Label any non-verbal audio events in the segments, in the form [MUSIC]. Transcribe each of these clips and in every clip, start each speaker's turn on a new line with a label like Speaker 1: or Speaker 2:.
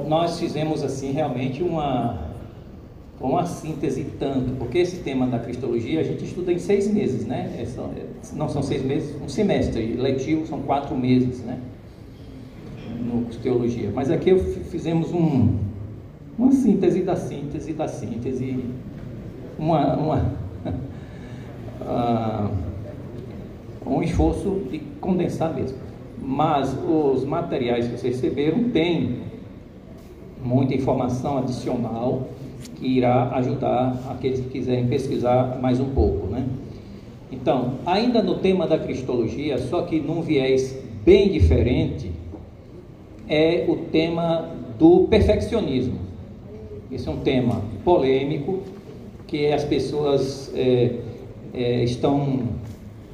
Speaker 1: Nós fizemos assim realmente uma uma síntese tanto, porque esse tema da cristologia a gente estuda em seis meses, né? É só, é, não são seis meses, um semestre letivo são quatro meses, né? No teologia. Mas aqui fizemos um, uma síntese da síntese da síntese, uma, uma uh, [LAUGHS] um esforço de condensar mesmo. Mas os materiais que vocês receberam têm muita informação adicional que irá ajudar aqueles que quiserem pesquisar mais um pouco, né? Então, ainda no tema da cristologia, só que num viés bem diferente, é o tema do perfeccionismo. Esse é um tema polêmico que as pessoas é, é, estão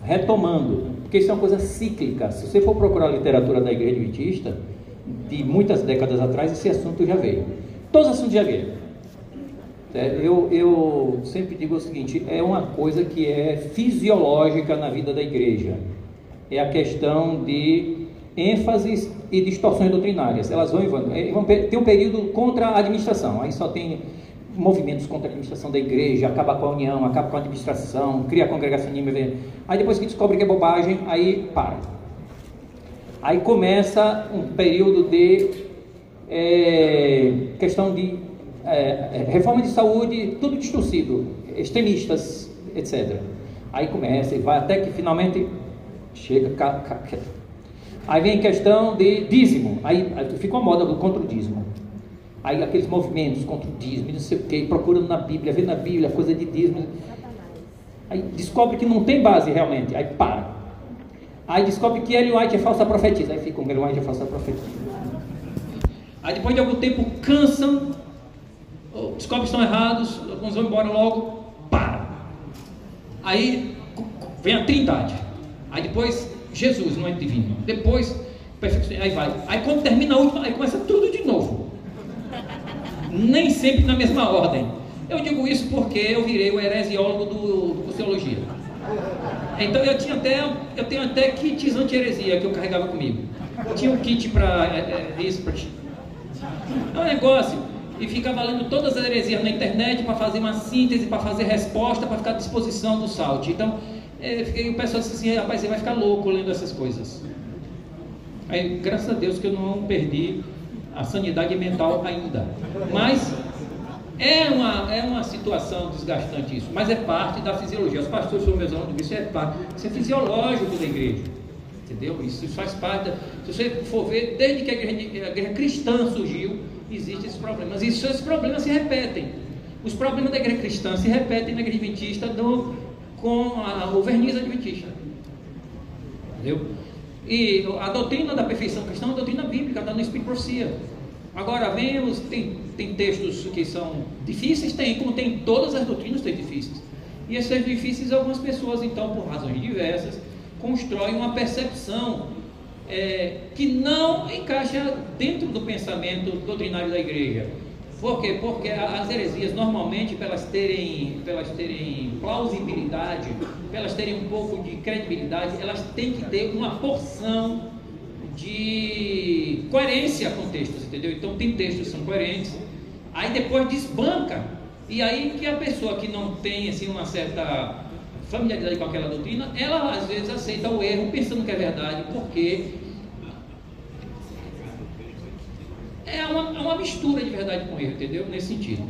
Speaker 1: retomando, porque isso é uma coisa cíclica. Se você for procurar a literatura da Igreja Adventista, de muitas décadas atrás, esse assunto já veio. Todos os assuntos já vieram. É, eu, eu sempre digo o seguinte: é uma coisa que é fisiológica na vida da igreja. É a questão de ênfases e distorções doutrinárias. Elas vão, vão ter um período contra a administração, aí só tem movimentos contra a administração da igreja, acaba com a união, acaba com a administração, cria a congregacionismo. Aí depois que descobre que é bobagem, aí para. Aí começa um período de é, questão de é, é, reforma de saúde, tudo distorcido, extremistas, etc. Aí começa e vai até que finalmente chega. Aí vem questão de dízimo, aí, aí fica uma moda contra o dízimo. Aí aqueles movimentos contra o dízimo, não sei o quê, procurando na Bíblia, vendo na Bíblia coisa de dízimo. Aí descobre que não tem base realmente, aí para. Aí descobre que Ellen White é falsa profetisa, aí fica Ellen White é falsa profetisa. Aí depois de algum tempo cansam, descobre que estão errados, alguns vão embora logo, para. Aí vem a trindade. Aí depois Jesus, não é divino. Depois, aí vai. Aí quando termina a última, aí começa tudo de novo nem sempre na mesma ordem. Eu digo isso porque eu virei o heresiólogo do, do Teologia. Então eu tinha até, eu tenho até kits anti-heresia que eu carregava comigo. Eu tinha um kit para é, é, isso, é um negócio e ficava lendo todas as heresias na internet para fazer uma síntese, para fazer resposta, para ficar à disposição do salt. Então, é, fiquei, o pessoal disse assim, rapaz, você vai ficar louco lendo essas coisas. Aí, graças a Deus que eu não perdi a sanidade mental ainda. Mas é uma, é uma situação desgastante isso, mas é parte da fisiologia. Os pastores são meus alunos, isso é parte, isso é fisiológico da igreja. Entendeu? Isso, faz parte. Da, se você for ver, desde que a igreja, a igreja cristã surgiu, existem esses problemas. E esses problemas se repetem. Os problemas da igreja cristã se repetem na igreja adventista do, com a, o verniz adventista. Entendeu? E a doutrina da perfeição cristã é uma doutrina bíblica, no Espírito Profecia. Agora, vemos, tem, tem textos que são difíceis, tem, como tem todas as doutrinas tem difíceis. E esses difíceis, algumas pessoas, então, por razões diversas, constroem uma percepção é, que não encaixa dentro do pensamento doutrinário da igreja. Por quê? Porque as heresias, normalmente, para elas terem, para elas terem plausibilidade, para elas terem um pouco de credibilidade, elas têm que ter uma porção de coerência com textos, entendeu? Então, tem textos que são coerentes, aí depois desbanca, e aí que a pessoa que não tem assim, uma certa familiaridade com aquela doutrina, ela às vezes aceita o erro pensando que é verdade, porque É uma, é uma mistura de verdade com erro, entendeu? Nesse sentido.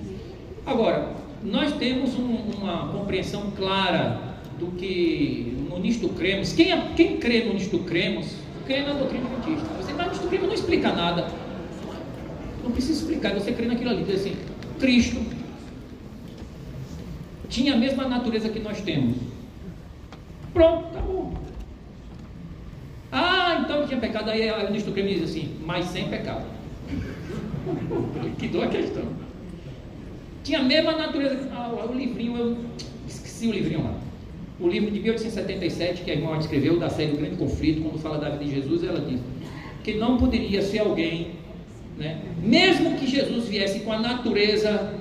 Speaker 1: Agora, nós temos um, uma compreensão clara do que no nisto cremos. Quem, é, quem crê no nisto cremos, crê na doutrina adventista. Cremos não explica nada. Não precisa explicar, você crê naquilo ali. Diz assim, Cristo tinha a mesma natureza que nós temos. Pronto, bom. Ah, então tinha pecado. Aí o nisto cremos diz assim, mas sem pecado [LAUGHS] que dou a questão. Tinha a mesma natureza. Ah, o livrinho, eu esqueci o livrinho lá. O livro de 1877, que a irmã escreveu, da série do Grande Conflito, quando fala da vida de Jesus, ela diz que não poderia ser alguém, né, mesmo que Jesus viesse com a natureza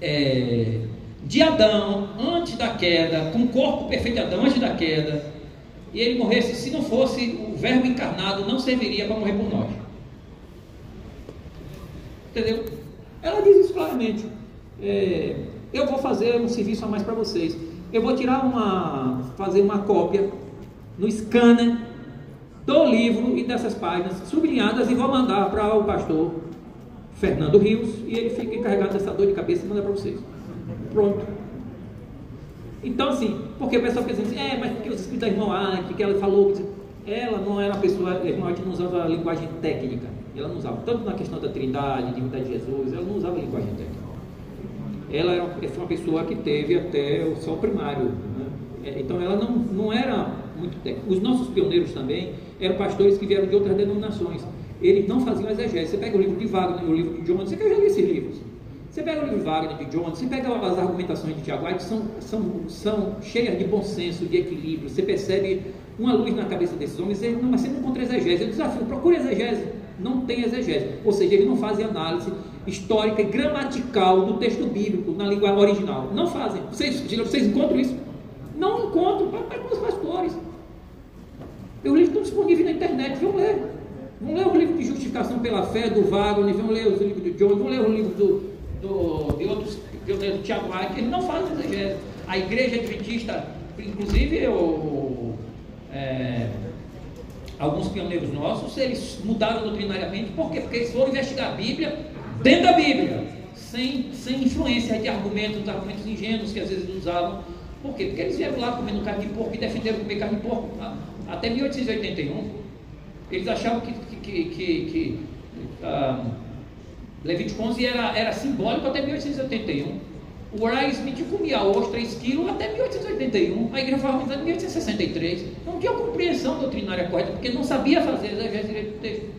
Speaker 1: é, de Adão, antes da queda, com o corpo perfeito de Adão, antes da queda, e ele morresse, se não fosse o Verbo encarnado, não serviria para morrer por nós. Entendeu? Ela diz isso claramente. É, eu vou fazer um serviço a mais para vocês. Eu vou tirar uma, fazer uma cópia no scanner do livro e dessas páginas sublinhadas e vou mandar para o pastor Fernando Rios e ele fica encarregado dessa dor de cabeça e manda para vocês. Pronto. Então, assim, porque o pessoal pensa assim, é, mas porque os escritos da irmã Ike, que ela falou, ela não era uma pessoa, a irmã Ike não usava linguagem técnica, ela não usava, tanto na questão da trindade, divindade de Jesus, ela não usava linguagem técnica. Ela era uma pessoa que teve até o sol primário, né? É, então ela não, não era muito técnica. Os nossos pioneiros também eram pastores que vieram de outras denominações. Eles não faziam exegese. Você pega o livro de Wagner, o livro de John, você já li esses livros. Você pega o livro de Wagner, de John, você pega as argumentações de Tiago que são, são, são cheias de bom senso, de equilíbrio. Você percebe uma luz na cabeça desses homens, eles não, mas você não encontra exegese. Eu desafio, procure exegese. Não tem exegese. Ou seja, eles não fazem análise histórica e gramatical do texto bíblico na língua original. Não fazem. Vocês, vocês encontram isso? Não encontram. Para os pastores. Os livros estão disponíveis na internet, vão ler. Vão ler os livros de justificação pela fé do Wagner, vão ler os livros do John, vão ler os livros do, do, de outros, de, do Tiago que eles não fazem exegese. A igreja adventista, inclusive eu, é, alguns pioneiros nossos, eles mudaram doutrinariamente, por quê? Porque eles foram investigar a Bíblia dentro da Bíblia, sem, sem influência de argumentos, argumentos ingênuos que às vezes usavam. Por quê? Porque eles vieram lá comendo carne de porco e defenderam comer carne de porco até 1881. Eles achavam que, que, que, que ah, Levítico 11 era, era simbólico até 1881. O Smith comia 3 quilos até 1881. A igreja foi organizada em 1863. Não tinha compreensão doutrinária correta, porque não sabia fazer exegese direito do texto.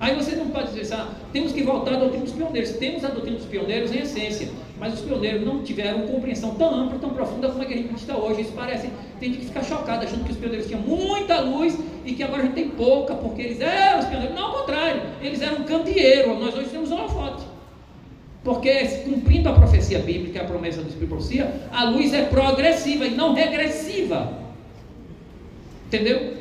Speaker 1: Aí você não pode dizer assim, ah, temos que voltar à doutrina dos pioneiros. Temos a doutrina dos pioneiros em essência, mas os pioneiros não tiveram compreensão tão ampla, tão profunda como a igreja está hoje. Isso parece, tem gente que fica chocado, achando que os pioneiros tinham muita luz e que agora a gente tem pouca, porque eles eram os pioneiros. Não, ao contrário, eles eram um candeeiro, nós hoje temos uma foto. Porque cumprindo a profecia bíblica, a promessa do Espírito a luz é progressiva e não regressiva. Entendeu?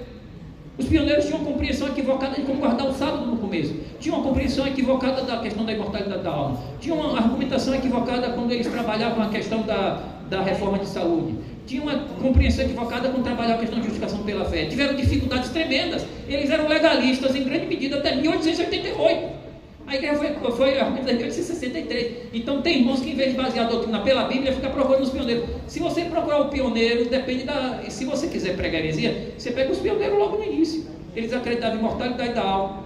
Speaker 1: Os pioneiros tinham uma compreensão equivocada de como guardar o sábado no começo. Tinham uma compreensão equivocada da questão da imortalidade da alma. Tinham uma argumentação equivocada quando eles trabalhavam a questão da, da reforma de saúde. Tinham uma compreensão equivocada quando trabalhavam a questão de justificação pela fé. Tiveram dificuldades tremendas. Eles eram legalistas em grande medida até 1888. A igreja foi, foi organizada em 1863. Então tem irmãos que, em vez de basear a doutrina pela Bíblia, fica procurando os pioneiros. Se você procurar o pioneiro, depende da. Se você quiser pregar heresia, você pega os pioneiros logo no início. Eles acreditavam em mortalidade da alma,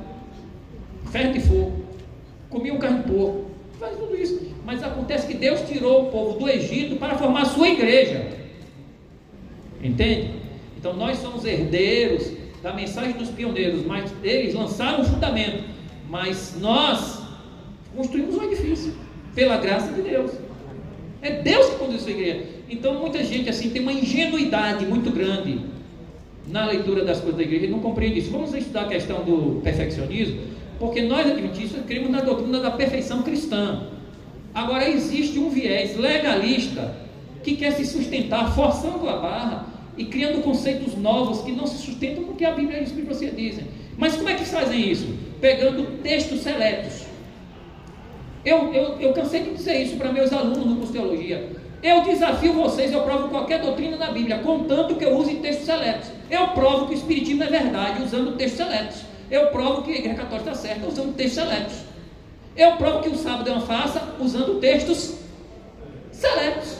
Speaker 1: ferro de fogo, comiam carne de porco, faz tudo isso. Mas acontece que Deus tirou o povo do Egito para formar a sua igreja. Entende? Então nós somos herdeiros da mensagem dos pioneiros, mas eles lançaram o fundamento mas nós construímos um edifício, pela graça de Deus. É Deus que conduz a igreja. Então muita gente assim tem uma ingenuidade muito grande na leitura das coisas da igreja e não compreende isso. Vamos estudar a questão do perfeccionismo, porque nós adventistas cremos na doutrina da perfeição cristã. Agora existe um viés legalista que quer se sustentar forçando a barra e criando conceitos novos que não se sustentam com o que a Bíblia e o Espírito dizem. Mas como é que fazem isso? pegando textos seletos. Eu, eu, eu cansei de dizer isso para meus alunos no curso de teologia. Eu desafio vocês, eu provo qualquer doutrina na Bíblia, contanto que eu use textos seletos. Eu provo que o Espiritismo é verdade usando textos seletos. Eu provo que a Igreja Católica está certa usando textos seletos. Eu provo que o sábado é uma farsa usando textos seletos.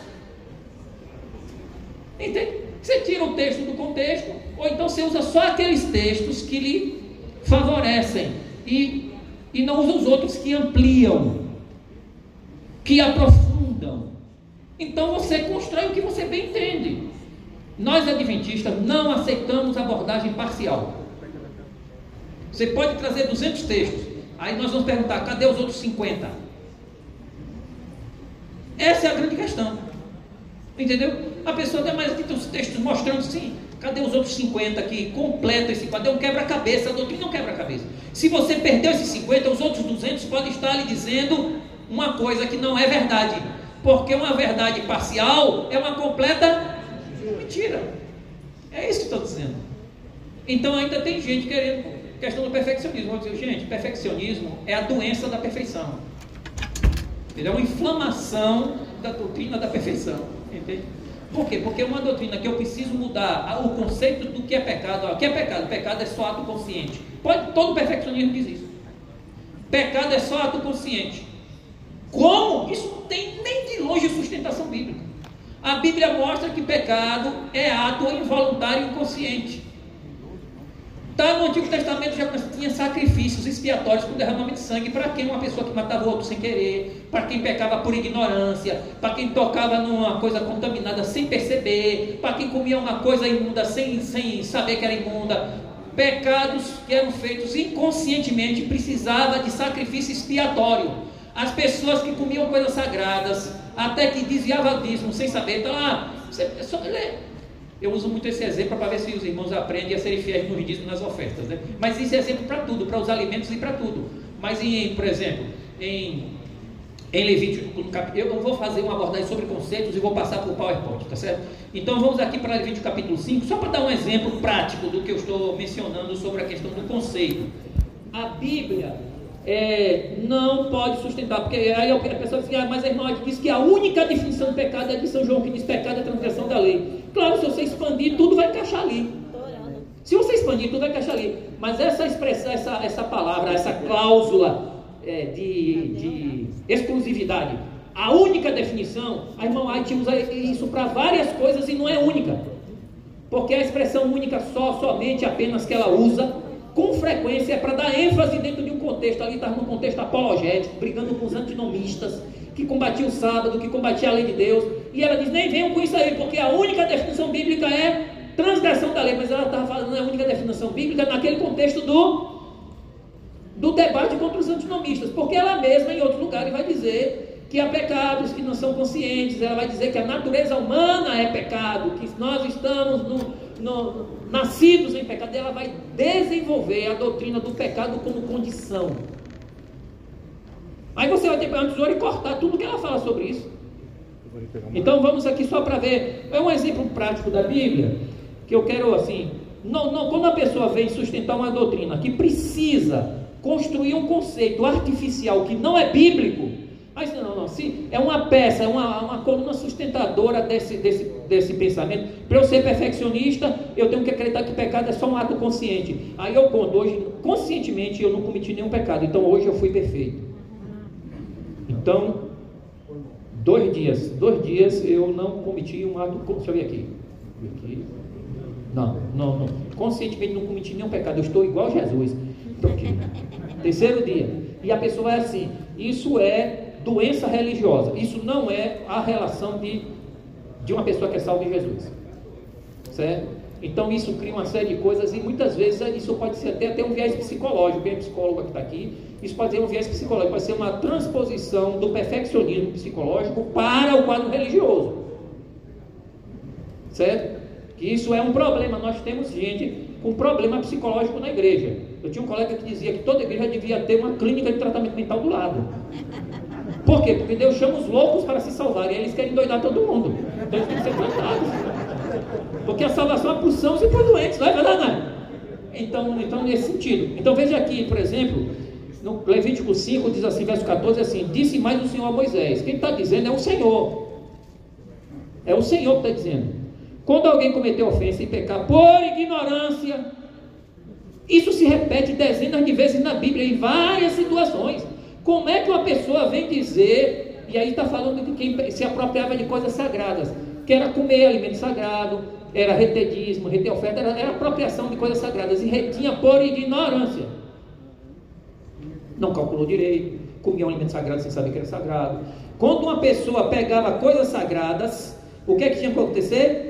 Speaker 1: Entende? Você tira o texto do contexto, ou então você usa só aqueles textos que lhe favorecem e, e não os outros que ampliam, que aprofundam. Então você constrói o que você bem entende. Nós adventistas não aceitamos abordagem parcial. Você pode trazer 200 textos, aí nós vamos perguntar: cadê os outros 50? Essa é a grande questão. Entendeu? A pessoa tem mais aqui tem os textos mostrando sim, Cadê os outros 50 que completam esse quadro? É um quebra-cabeça, a doutrina é um quebra-cabeça. Se você perdeu esses 50, os outros 200 podem estar lhe dizendo uma coisa que não é verdade. Porque uma verdade parcial é uma completa mentira. É isso que estou dizendo. Então ainda tem gente querendo questão do perfeccionismo. Dizer, gente, perfeccionismo é a doença da perfeição. Ele é uma inflamação da doutrina da perfeição. Entende? Por quê? Porque é uma doutrina que eu preciso mudar o conceito do que é pecado. O que é pecado? Pecado é só ato consciente. Pode, todo perfeccionismo diz isso. Pecado é só ato consciente. Como? Isso não tem nem de longe sustentação bíblica. A Bíblia mostra que pecado é ato involuntário e inconsciente. Tá, no Antigo Testamento já tinha sacrifícios expiatórios com derramamento de sangue para quem uma pessoa que matava outro sem querer, para quem pecava por ignorância, para quem tocava numa coisa contaminada sem perceber, para quem comia uma coisa imunda sem, sem saber que era imunda. Pecados que eram feitos inconscientemente precisava de sacrifício expiatório. As pessoas que comiam coisas sagradas, até que desviavam dízimo sem saber, então, ah, você, só, eu uso muito esse exemplo para ver se os irmãos aprendem a serem fiéis no dízimo nas ofertas. Né? Mas isso é exemplo para tudo, para os alimentos e para tudo. Mas, em, por exemplo, em, em Levítico, eu não vou fazer uma abordagem sobre conceitos e vou passar o PowerPoint, tá certo? Então vamos aqui para Levítico capítulo 5, só para dar um exemplo prático do que eu estou mencionando sobre a questão do conceito. A Bíblia é, não pode sustentar, porque aí a pessoa diz, ah, mas a irmã diz que a única definição de pecado é de São João, que diz pecado é transgressão da lei. Claro, se você expandir, tudo vai encaixar ali. Se você expandir, tudo vai encaixar ali. Mas essa expressão, essa, essa palavra, essa cláusula é, de, de exclusividade, a única definição, a irmã White usa isso para várias coisas e não é única. Porque a expressão única só, somente, apenas que ela usa, com frequência é para dar ênfase dentro de um contexto. Ali estava num contexto apologético, brigando com os antinomistas, que combatia o sábado, que combatia a lei de Deus. E ela diz: nem venham com isso aí, porque a única definição bíblica é transgressão da lei. Mas ela estava falando a única definição bíblica naquele contexto do, do debate contra os antinomistas. Porque ela mesma, em outro lugar, vai dizer que há pecados que não são conscientes. Ela vai dizer que a natureza humana é pecado, que nós estamos no, no, nascidos em pecado. Ela vai desenvolver a doutrina do pecado como condição. Aí você vai ter que pegar um tesouro e cortar tudo que ela fala sobre isso. Então vamos aqui só para ver. É um exemplo prático da Bíblia que eu quero assim. Não, não, quando a pessoa vem sustentar uma doutrina que precisa construir um conceito artificial que não é bíblico, mas não, não, se é uma peça, é uma, uma coluna sustentadora desse, desse, desse pensamento. Para eu ser perfeccionista, eu tenho que acreditar que pecado é só um ato consciente. Aí eu conto, hoje, conscientemente, eu não cometi nenhum pecado, então hoje eu fui perfeito. Então, dois dias, dois dias eu não cometi um ato. Deixa eu ver aqui. aqui. Não, não, não. Conscientemente não cometi nenhum pecado. Eu estou igual Jesus. Estou aqui. [LAUGHS] Terceiro dia. E a pessoa é assim. Isso é doença religiosa. Isso não é a relação de, de uma pessoa que é salva em Jesus. Certo? Então isso cria uma série de coisas e muitas vezes isso pode ser até, até um viés psicológico. É psicólogo que está aqui, isso pode ser um viés psicológico, pode ser uma transposição do perfeccionismo psicológico para o quadro religioso. Certo? Que isso é um problema. Nós temos gente com problema psicológico na igreja. Eu tinha um colega que dizia que toda igreja devia ter uma clínica de tratamento mental do lado. Por quê? Porque Deus chama os loucos para se salvar e eles querem doidar todo mundo. Então eles têm que ser tratados. Porque a salvação é os sãos e doentes, não é verdade? Não? Então, então, nesse sentido. Então veja aqui, por exemplo, no Levítico 5 diz assim, verso 14, assim, disse mais o Senhor a Moisés. Quem está dizendo é o Senhor. É o Senhor que está dizendo. Quando alguém cometeu ofensa e pecar por ignorância, isso se repete dezenas de vezes na Bíblia, em várias situações. Como é que uma pessoa vem dizer, e aí está falando de quem se apropriava de coisas sagradas, que era comer alimento sagrado, era retedismo, reter oferta, era, era apropriação de coisas sagradas, e retinha por ignorância. Não calculou direito, comia um alimento sagrado sem saber que era sagrado. Quando uma pessoa pegava coisas sagradas, o que é que tinha que acontecer?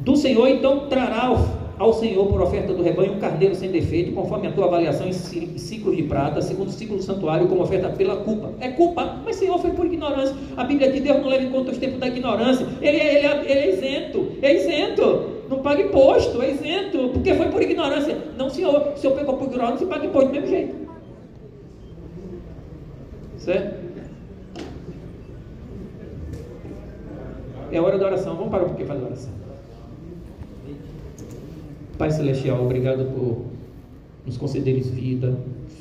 Speaker 1: Do Senhor, então, trará ao Senhor por oferta do rebanho um carneiro sem defeito, conforme a tua avaliação em ciclos de prata, segundo o ciclo do santuário, como oferta pela culpa. É culpa, mas Senhor foi por ignorância. A Bíblia de Deus não leva em conta os tempos da ignorância. Ele, é, ele, é, ele é isento, é isento. Não paga imposto, é isento, porque foi por ignorância. Não, Senhor, se eu pegou por ignorância, paga imposto do mesmo jeito. Certo? É hora da oração. Vamos parar um pouquinho fazer oração. Pai Celestial, obrigado por nos concederes vida,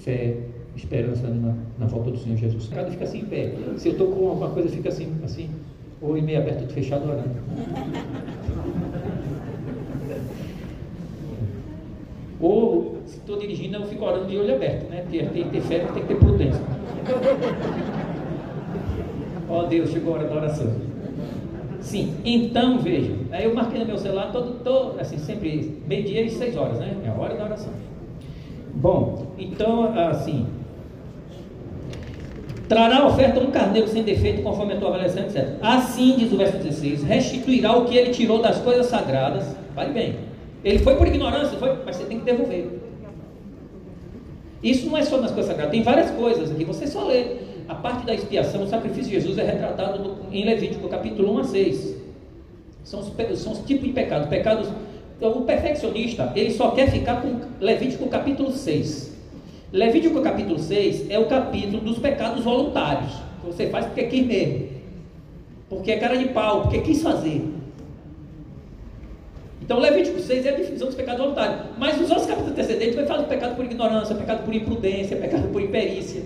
Speaker 1: fé, esperança na, na volta do Senhor Jesus. Cada fica assim em pé. Se eu estou com alguma coisa, fica assim, assim, ou meio aberto, fechado, orando. Ou se estou dirigindo, eu fico orando de olho aberto, né? Porque tem que ter fé, tem que ter prudência. Ó oh, Deus, chegou a hora da oração. Sim, então veja. Aí eu marquei no meu celular todo, todo assim, sempre meio-dia e seis horas, né? É a hora da oração. Bom, então assim. Trará a oferta um carneiro sem defeito, conforme a tua avaliação, etc. Assim, diz o verso 16, restituirá o que ele tirou das coisas sagradas. Vai bem ele foi por ignorância, foi, mas você tem que devolver. Isso não é só nas coisas sagradas, tem várias coisas aqui. Você só lê. A parte da expiação, o sacrifício de Jesus é retratado no, em Levítico, capítulo 1 a 6. São os, são os tipos de pecados. Pecados. Então, o perfeccionista, ele só quer ficar com Levítico capítulo 6. Levítico capítulo 6 é o capítulo dos pecados voluntários. Que você faz porque quis mesmo. Porque é cara de pau, porque quis fazer. Então, Levítico 6 é a divisão dos pecados voluntários. Mas nos outros capítulos antecedentes vai falar de pecado por ignorância, pecado por imprudência, pecado por imperícia.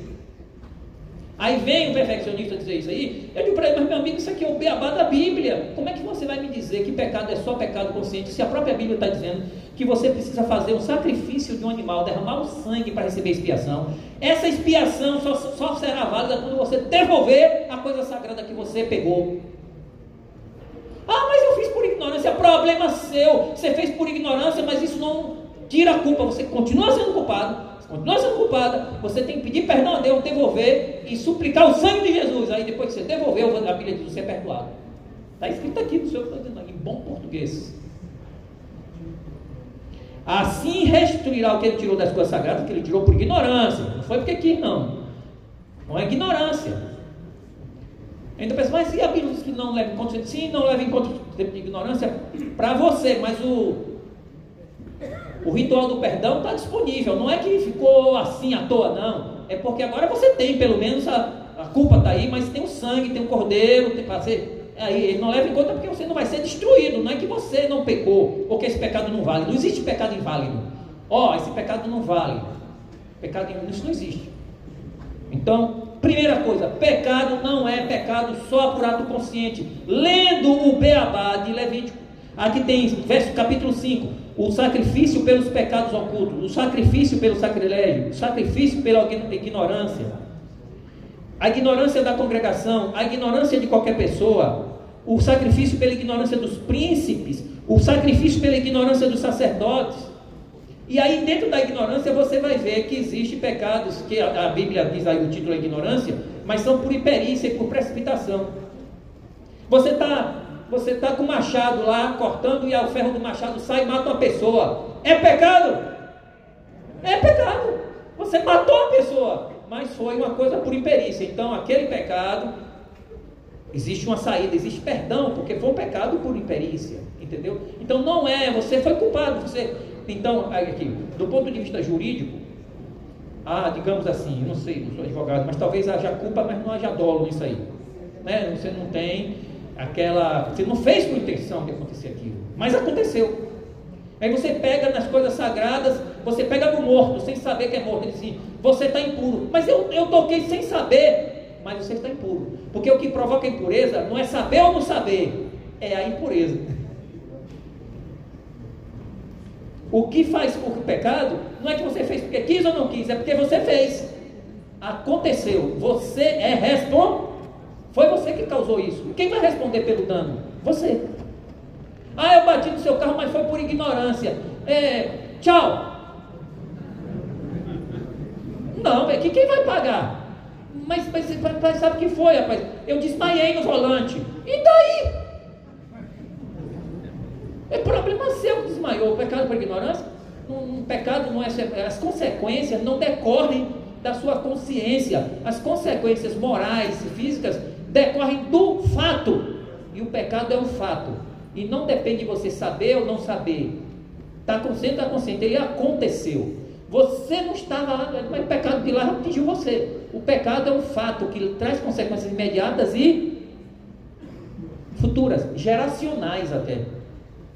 Speaker 1: Aí vem o perfeccionista dizer isso aí. Eu digo para ele, mas meu amigo, isso aqui é o beabá da Bíblia. Como é que você vai me dizer que pecado é só pecado consciente se a própria Bíblia está dizendo que você precisa fazer um sacrifício de um animal, derramar o sangue para receber expiação? Essa expiação só, só será válida quando você devolver a coisa sagrada que você pegou. Ah, mas eu fiz por ignorância. Problema seu. Você fez por ignorância, mas isso não tira a culpa. Você continua sendo culpado. Você continua sendo culpada. Você tem que pedir perdão a Deus, devolver e suplicar o sangue de Jesus. Aí depois que você devolveu, a Bíblia diz você é perdoado. Está escrito aqui no seu em bom português. Assim restituirá o que ele tirou das coisas sagradas, que ele tirou por ignorância. Não foi porque quis, não. Não é ignorância. Ainda pensa, mas e a Bíblia diz que não leva em conta? Sim, não leva em conta de ignorância para você, mas o, o ritual do perdão está disponível. Não é que ficou assim à toa, não. É porque agora você tem, pelo menos, a, a culpa está aí, mas tem o sangue, tem o cordeiro, tem para ser. Aí ele não leva em conta porque você não vai ser destruído. Não é que você não pecou, ou que esse pecado não vale. Não existe pecado inválido. Ó, oh, esse pecado não vale. Pecado isso não existe. Então, Primeira coisa, pecado não é pecado só por ato consciente. Lendo o Beabá de Levítico, aqui tem, verso capítulo 5, o sacrifício pelos pecados ocultos, o sacrifício pelo sacrilégio, o sacrifício pela ignorância, a ignorância da congregação, a ignorância de qualquer pessoa, o sacrifício pela ignorância dos príncipes, o sacrifício pela ignorância dos sacerdotes, e aí, dentro da ignorância, você vai ver que existem pecados, que a, a Bíblia diz aí o título é ignorância, mas são por imperícia e por precipitação. Você está você tá com o machado lá, cortando, e o ferro do machado sai e mata uma pessoa. É pecado? É pecado. Você matou a pessoa, mas foi uma coisa por imperícia. Então, aquele pecado, existe uma saída, existe perdão, porque foi um pecado por imperícia. Entendeu? Então, não é, você foi culpado, você então, aqui, do ponto de vista jurídico, digamos assim, não sei, não sou advogado, mas talvez haja culpa, mas não haja dolo nisso aí. Né? Você não tem aquela. Você não fez com intenção de acontecer aquilo, mas aconteceu. Aí você pega nas coisas sagradas, você pega no morto, sem saber que é morto. Ele diz assim, você está impuro. Mas eu, eu toquei sem saber, mas você está impuro. Porque o que provoca impureza não é saber ou não saber, é a impureza. O que faz o pecado não é que você fez porque quis ou não quis, é porque você fez. Aconteceu. Você é responsável. Foi você que causou isso. Quem vai responder pelo dano? Você. Ah, eu bati no seu carro, mas foi por ignorância. É, tchau. Não, é que quem vai pagar? Mas, mas, mas sabe o que foi, rapaz? Eu desmaiei no volante. E daí? É problema seu que desmaiou. O pecado por ignorância, um, um pecado não é. As consequências não decorrem da sua consciência. As consequências morais e físicas decorrem do fato. E o pecado é um fato. E não depende de você saber ou não saber. Está consciente, está consciente. Ele aconteceu. Você não estava lá, mas o pecado de lá atingiu você. O pecado é um fato que traz consequências imediatas e futuras, geracionais até.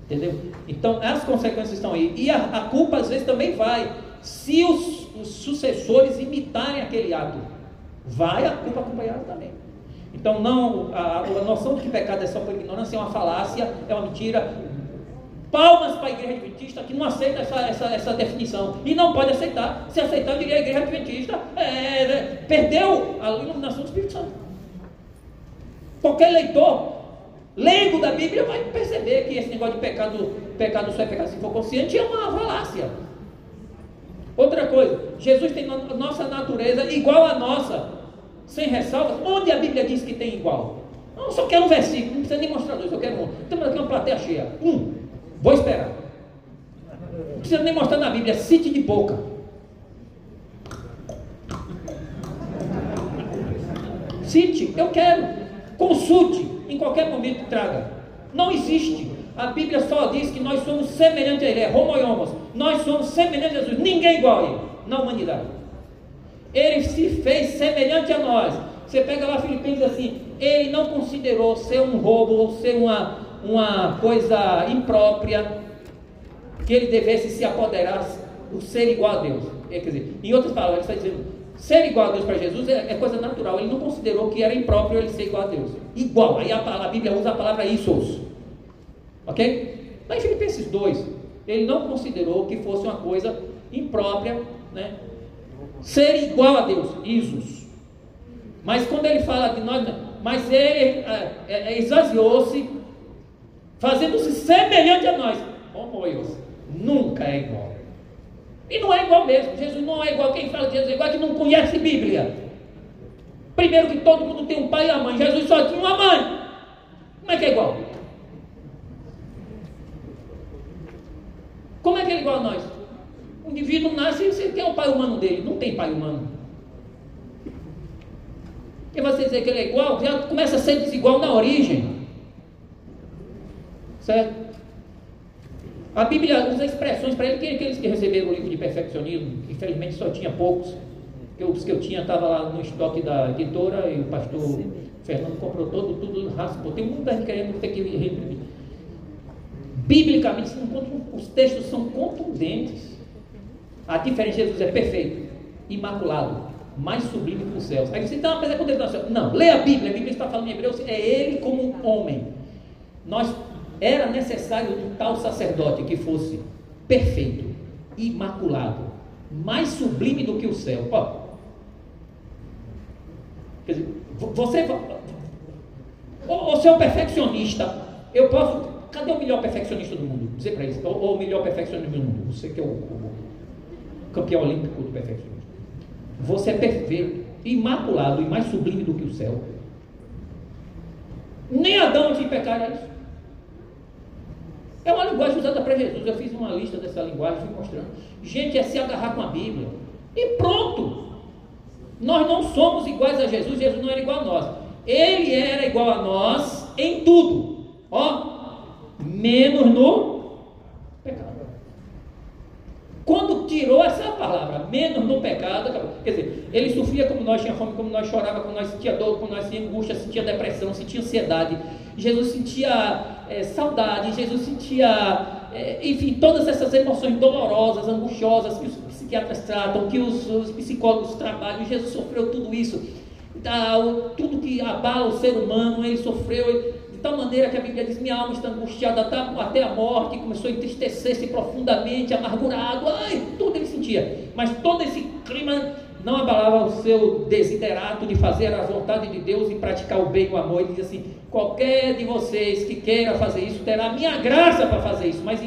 Speaker 1: Entendeu? Então as consequências estão aí. E a, a culpa às vezes também vai. Se os, os, sucessores imitarem aquele ato, vai a culpa acompanhada também. Então não, a, a noção de que pecado é só por ignorância é uma falácia, é uma mentira. Palmas para a igreja adventista que não aceita essa, essa, essa definição. E não pode aceitar. Se aceitar, eu diria a igreja adventista é, é, perdeu a iluminação do Espírito Santo. Qualquer leitor leigo da Bíblia vai perceber que esse negócio de pecado, pecado só é pecado se for consciente é uma falácia. Outra coisa, Jesus tem nossa natureza igual à nossa, sem ressalvas. Onde a Bíblia diz que tem igual? Não, só quero um versículo, não precisa nem mostrar dois, eu quero um. Temos aqui uma plateia cheia. Um, vou esperar. Não precisa nem mostrar na Bíblia, cite de boca. Cite, eu quero. Consulte, em qualquer momento traga. Não existe. A Bíblia só diz que nós somos semelhantes a Ele, é homoiomos. Nós somos semelhantes a Jesus, ninguém igual a Ele, na humanidade. Ele se fez semelhante a nós. Você pega lá Filipenses assim, ele não considerou ser um roubo ou ser uma, uma coisa imprópria que ele devesse se apoderar, o ser igual a Deus. Quer dizer, em outras palavras, ele está dizendo, Ser igual a Deus para Jesus é, é, coisa natural. Ele não considerou que era impróprio ele ser igual a Deus. Igual. Aí a, a Bíblia usa a palavra isos. Ok? Mas Filipenses 2, ele não considerou que fosse uma coisa imprópria, né? Ser igual a Deus, isos. Mas quando ele fala de nós, mas ele é, é, é esvaziou-se, fazendo-se semelhante a nós. Homoios. Nunca é igual. E não é igual mesmo. Jesus não é igual. Quem fala de Jesus é igual que não conhece Bíblia. Primeiro que todo mundo tem um pai e uma mãe. Jesus só tinha uma mãe. Como é que é igual? Como é que é igual a nós? O indivíduo nasce e você tem o pai humano dele. Não tem pai humano. E você dizer que ele é igual, já começa a ser desigual na origem. Certo? A Bíblia usa expressões para ele, que aqueles que receberam o livro de perfeccionismo, que infelizmente só tinha poucos, que os que eu tinha estavam lá no estoque da editora e o pastor Fernando comprou todo, tudo raspou. Tem muita gente querendo ter que reprimir. Biblicamente, os textos são contundentes. A diferença de Jesus é perfeito, imaculado, mais sublime que os céus. Aí você, não, mas é condenação. Não, lê a Bíblia, a Bíblia está falando em Hebreus, é ele como homem. Nós era necessário um tal sacerdote que fosse perfeito, imaculado, mais sublime do que o céu. Quer dizer, você, você é um perfeccionista. Eu posso. Cadê o melhor perfeccionista do mundo? Dizer para isso. Ou, o melhor perfeccionista do mundo? Você que é o, o campeão olímpico do perfeccionismo. Você é perfeito, imaculado e mais sublime do que o céu. Nem Adão tinha pecado isso. É uma linguagem usada para Jesus. Eu fiz uma lista dessa linguagem, fui mostrando. Gente, é se agarrar com a Bíblia. E pronto. Nós não somos iguais a Jesus, Jesus não era igual a nós. Ele era igual a nós em tudo. Ó, menos no pecado. Quando tirou essa palavra, menos no pecado, quer dizer, ele sofria como nós, tinha fome como nós, chorava como nós, sentia dor como nós, sentia angústia, sentia depressão, sentia ansiedade. Jesus sentia é, saudade, Jesus sentia, é, enfim, todas essas emoções dolorosas, angustiosas que os psiquiatras tratam, que os, os psicólogos trabalham. Jesus sofreu tudo isso. Tá, tudo que abala o ser humano, ele sofreu de tal maneira que a Bíblia diz: minha alma está angustiada até a morte, começou a entristecer-se profundamente, amargurado, ai, tudo ele sentia. Mas todo esse clima não abalava o seu desiderato de fazer a vontade de Deus e praticar o bem e o amor. Ele diz assim: qualquer de vocês que queira fazer isso terá a minha graça para fazer isso, mas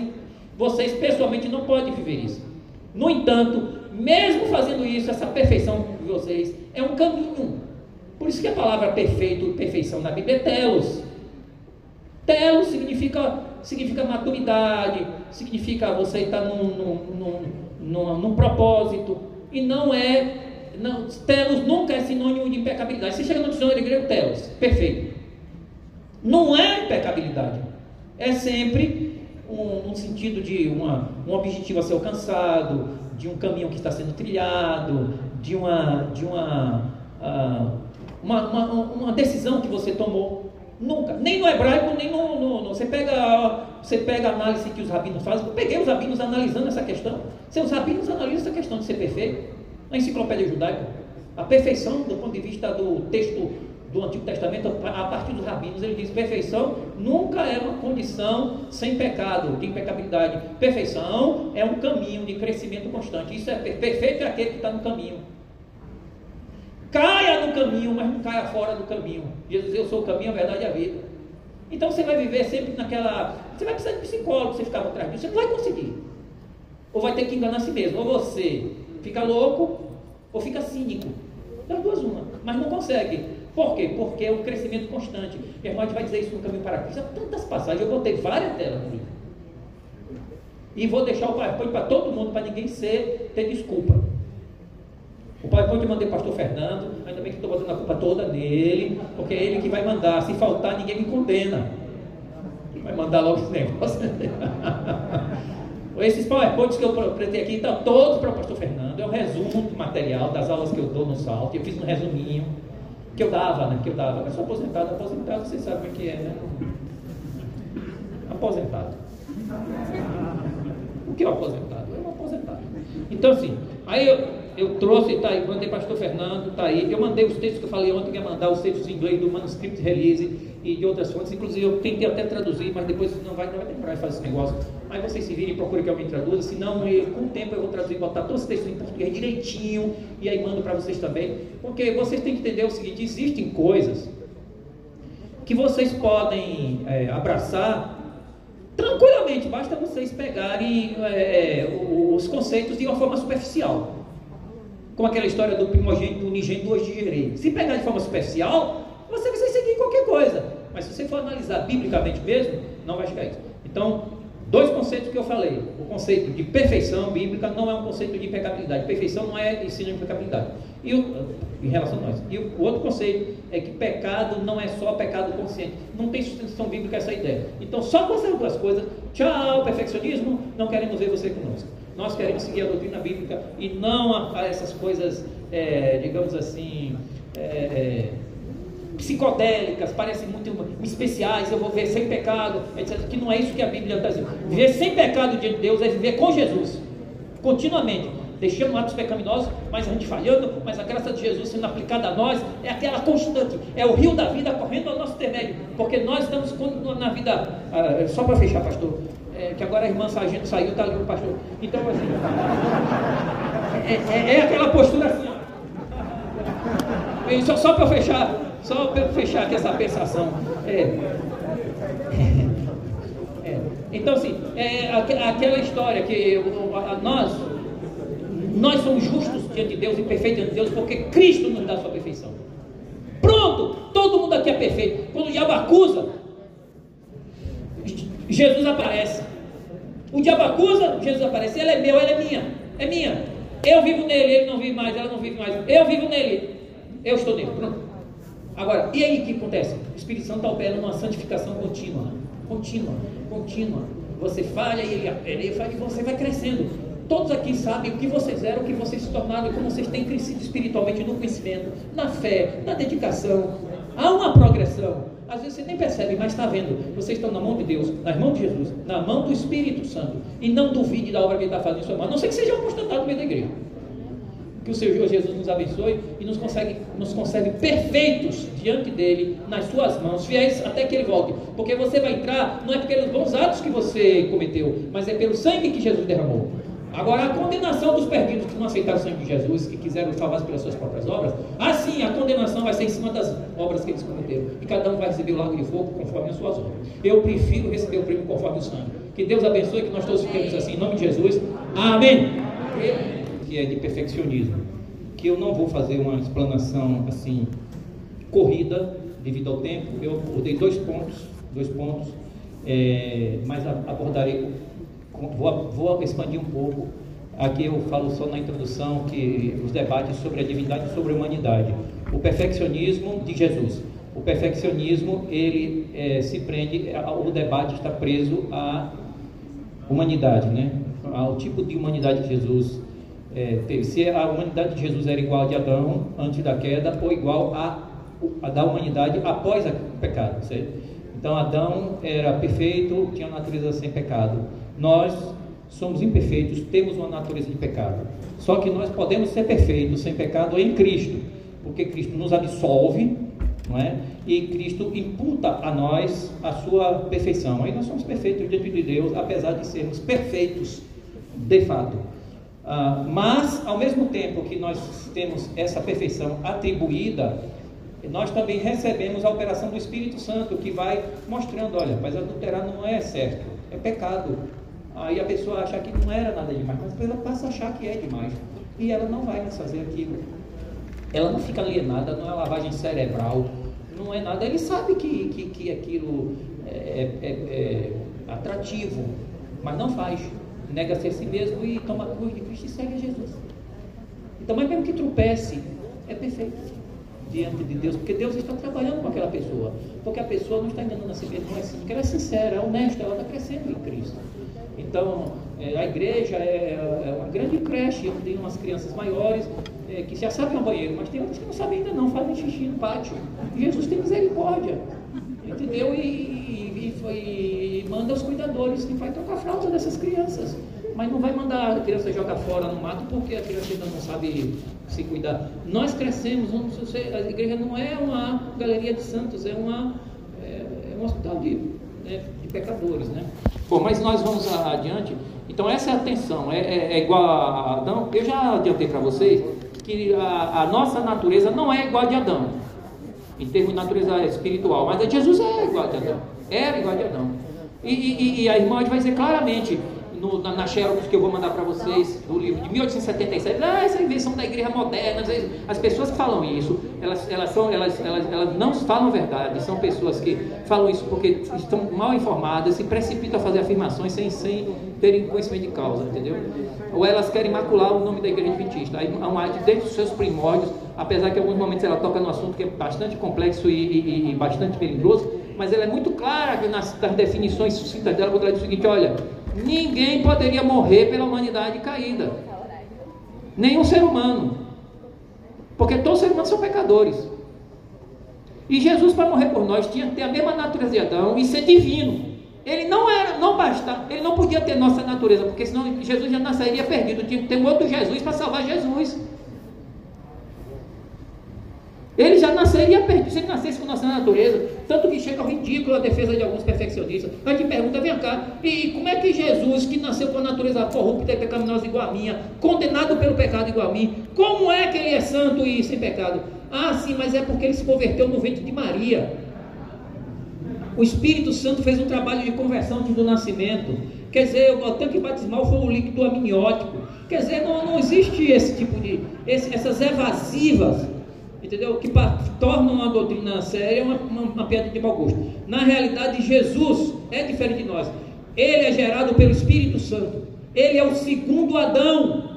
Speaker 1: vocês pessoalmente não podem viver isso. No entanto, mesmo fazendo isso, essa perfeição de vocês é um caminho. Por isso que a palavra perfeito, perfeição na Bíblia é telos. Telos significa, significa maturidade, significa você estar num, num, num, num propósito, e não é não, telos nunca é sinônimo de impecabilidade. Você chega no dicionário grego, telos, perfeito. Não é impecabilidade. É sempre um, um sentido de uma, um objetivo a ser alcançado, de um caminho que está sendo trilhado, de uma, de uma, uh, uma, uma, uma decisão que você tomou. Nunca. Nem no hebraico, nem no. no, no você, pega, você pega a análise que os rabinos fazem. Eu peguei os rabinos analisando essa questão. Se os rabinos analisam essa questão de ser perfeito, na enciclopédia judaica, a perfeição do ponto de vista do texto do Antigo Testamento, a partir dos rabinos, ele diz: perfeição nunca é uma condição sem pecado, de impecabilidade. Perfeição é um caminho de crescimento constante. Isso é perfeito é aquele que está no caminho. Caia no caminho, mas não caia fora do caminho. Jesus, eu sou o caminho, a verdade e a vida. Então você vai viver sempre naquela. Você vai precisar de psicólogo você ficar atrás disso. Você não vai conseguir. Ou vai ter que enganar a si mesmo. Ou você fica louco, ou fica cínico. Das duas, uma. Mas não consegue. Por quê? Porque é um crescimento constante. E a gente vai dizer isso no caminho para Cristo. Há tantas passagens. Eu botei várias telas no livro. E vou deixar o PowerPoint para todo mundo, para ninguém ser, ter desculpa. O PowerPoint eu mandei para o pastor Fernando, ainda bem que estou botando a culpa toda nele, porque é ele que vai mandar. Se faltar, ninguém me condena. Vai mandar logo esse negócio. [LAUGHS] Esses PowerPoints que eu pretei aqui estão todos para o pastor Fernando. É um resumo do material das aulas que eu dou no salto. Eu fiz um resuminho que eu dava, né? Que eu dava. Eu sou aposentado, aposentado, vocês sabem o que é, né? Aposentado. O que é um aposentado? É um aposentado. Então, assim, aí eu, eu trouxe, está aí, mandei o pastor Fernando, está aí. Eu mandei os textos que eu falei ontem, que ia mandar os textos em inglês do manuscript release e de outras fontes. Inclusive, eu tentei até traduzir, mas depois não vai, não vai temporar de fazer esse negócio. Mas vocês se virem procurem que alguém traduza. Senão, com o tempo, eu vou traduzir, botar todos os textos em português direitinho e aí mando para vocês também. Porque vocês têm que entender o seguinte: existem coisas que vocês podem é, abraçar tranquilamente, basta vocês pegarem é, os conceitos de uma forma superficial. Como aquela história do primogênito unigênito hoje digerei. Se pegar de forma superficial, você vai seguir qualquer coisa. Mas se você for analisar biblicamente mesmo, não vai chegar a isso. Então, dois conceitos que eu falei. O conceito de perfeição bíblica não é um conceito de impecabilidade. Perfeição não é ensino de impecabilidade. E o, em relação a nós. E o, outro conceito é que pecado não é só pecado consciente. Não tem sustentação bíblica essa ideia. Então, só com essas duas coisas, tchau, perfeccionismo, não queremos ver você conosco. Nós queremos seguir a doutrina bíblica e não essas coisas, é, digamos assim, é, é, psicodélicas, parecem muito especiais, eu vou ver sem pecado, etc. Que não é isso que a Bíblia está dizendo. Viver sem pecado diante de Deus é viver com Jesus, continuamente. Deixando atos pecaminosos, mas a gente falhando, mas a graça de Jesus sendo aplicada a nós é aquela constante, é o rio da vida correndo ao nosso intermédio, porque nós estamos na vida. Ah, só para fechar, pastor, é, que agora a irmã Sargento saiu, está ali o pastor. Então, assim, é, é, é aquela postura assim, ó. Só, só para fechar, só para fechar aqui essa pensação. É, é, então, assim, é aquela história que nós, nós somos justos diante de Deus e perfeitos diante de Deus porque Cristo nos dá a sua perfeição. Pronto, todo mundo aqui é perfeito. Quando o diabo acusa, Jesus aparece. O diabo acusa, Jesus aparece. Ele é meu, ela é minha. É minha. Eu vivo nele, ele não vive mais, ela não vive mais. Eu vivo nele, eu estou nele. Pronto. Agora, e aí o que acontece? O Espírito Santo está operando uma santificação contínua. Contínua, contínua. Você falha e ele, ele faz e você vai crescendo. Todos aqui sabem o que vocês eram, o que vocês se tornaram e como vocês têm crescido espiritualmente no conhecimento, na fé, na dedicação. Há uma progressão. Às vezes você nem percebe, mas está vendo. Vocês estão na mão de Deus, nas mãos de Jesus, na mão do Espírito Santo. E não duvide da obra que ele está fazendo em sua mão. A não sei que seja um apostentado no meio da igreja. Que o Senhor Jesus nos abençoe e nos consegue, nos conserve perfeitos diante dele, nas suas mãos, fiéis até que ele volte. Porque você vai entrar, não é pelos bons atos que você cometeu, mas é pelo sangue que Jesus derramou. Agora, a condenação dos perdidos que não aceitaram o sangue de Jesus, que quiseram salvar pelas suas próprias obras, assim a condenação vai ser em cima das obras que eles cometeram. E cada um vai receber o lago de fogo conforme as suas obras. Eu prefiro receber o prêmio conforme o sangue. Que Deus abençoe, que nós todos fiquemos assim, em nome de Jesus. Amém que é de perfeccionismo, que eu não vou fazer uma explanação assim corrida devido ao tempo. Eu dei dois pontos, dois pontos, é, mas abordarei, vou, vou expandir um pouco. Aqui eu falo só na introdução que os debates sobre a divindade e sobre a humanidade. O perfeccionismo de Jesus. O perfeccionismo ele é, se prende, o debate está preso à humanidade, né? Ao tipo de humanidade que Jesus é, teve. Se a humanidade de Jesus era igual a de Adão antes da queda ou igual a da humanidade após o pecado. Certo? Então Adão era perfeito, tinha natureza sem pecado. Nós somos imperfeitos, temos uma natureza de pecado. Só que nós podemos ser perfeitos sem pecado em Cristo, porque Cristo nos absolve, não é? E Cristo imputa a nós a sua perfeição. Aí nós somos perfeitos diante de Deus, apesar de sermos perfeitos de fato. Ah, mas, ao mesmo tempo que nós temos essa perfeição atribuída, nós também recebemos a operação do Espírito Santo, que vai mostrando: olha, mas adulterar não é certo, é pecado. Aí a pessoa acha que não era nada demais, mas ela passa a achar que é demais. E ela não vai mais fazer aquilo. Ela não fica alienada, não é lavagem cerebral, não é nada. Ele sabe que, que, que aquilo é, é, é atrativo, mas não faz. Nega-se a si mesmo e toma a cruz de Cristo e segue a Jesus. Então, mas mesmo que tropece, é perfeito diante de Deus, porque Deus está trabalhando com aquela pessoa. Porque a pessoa não está enganando a si mesma, não é porque ela é sincera, é honesta, ela está crescendo em Cristo. Então, é, a igreja é, é, uma grande creche, onde tem umas crianças maiores é, que já sabem ao banheiro, mas tem outras que não sabem ainda não, fazem xixi no pátio. Jesus tem misericórdia, entendeu? E, e, manda os cuidadores que vai trocar fralda dessas crianças. Mas não vai mandar a criança jogar fora no mato porque a criança ainda não sabe se cuidar. Nós crescemos, a igreja não é uma galeria de santos, é, uma, é, é um hospital de, né, de pecadores, né? Bom, mas nós vamos adiante. Então essa é a atenção, é, é, é igual a Adão. Eu já adiantei para vocês que a, a, nossa natureza não é igual a de Adão, em termos de natureza espiritual, mas a de Jesus é igual a de Adão, era igual a de Adão. E, e, e a irmã vai dizer claramente, no, na, na Xerox que eu vou mandar para vocês, do livro de 1877, ah, essa é invenção da igreja moderna. As pessoas que falam isso, elas, elas, são, elas, elas, elas não falam a verdade, são pessoas que falam isso porque estão mal informadas, se precipitam a fazer afirmações sem, sem terem conhecimento de causa, entendeu? Ou elas querem macular o nome da igreja adventista. Uma arte desde os seus primórdios, apesar que em alguns momentos ela toca no assunto que é bastante complexo e, e, e bastante melindroso, mas ela é muito clara nas, nas definições sucintas dela, quando ela diz o seguinte: olha, ninguém poderia morrer pela humanidade caída. Nenhum ser humano. Porque todos os seres humanos são pecadores. E Jesus, para morrer por nós, tinha que ter a mesma natureza de Adão e ser divino. Ele não era, não basta, ele não podia ter nossa natureza, porque senão Jesus já nasceria perdido. Tinha que ter um outro Jesus para salvar Jesus. Ele já nasceria perdido, se ele nascesse com nossa natureza, tanto que chega ao ridículo a defesa de alguns perfeccionistas. A gente pergunta, vem cá, e como é que Jesus, que nasceu com a natureza corrupta e pecaminosa igual a minha, condenado pelo pecado igual a mim, como é que ele é santo e sem pecado? Ah, sim, mas é porque ele se converteu no ventre de Maria. O Espírito Santo fez um trabalho de conversão do nascimento. Quer dizer, o tanque batismal foi o líquido amniótico. Quer dizer, não, não existe esse tipo de. Esse, essas evasivas entendeu? Que tornam uma doutrina séria uma, uma, uma piada de mau gosto. Na realidade, Jesus é diferente de nós. Ele é gerado pelo Espírito Santo. Ele é o segundo Adão.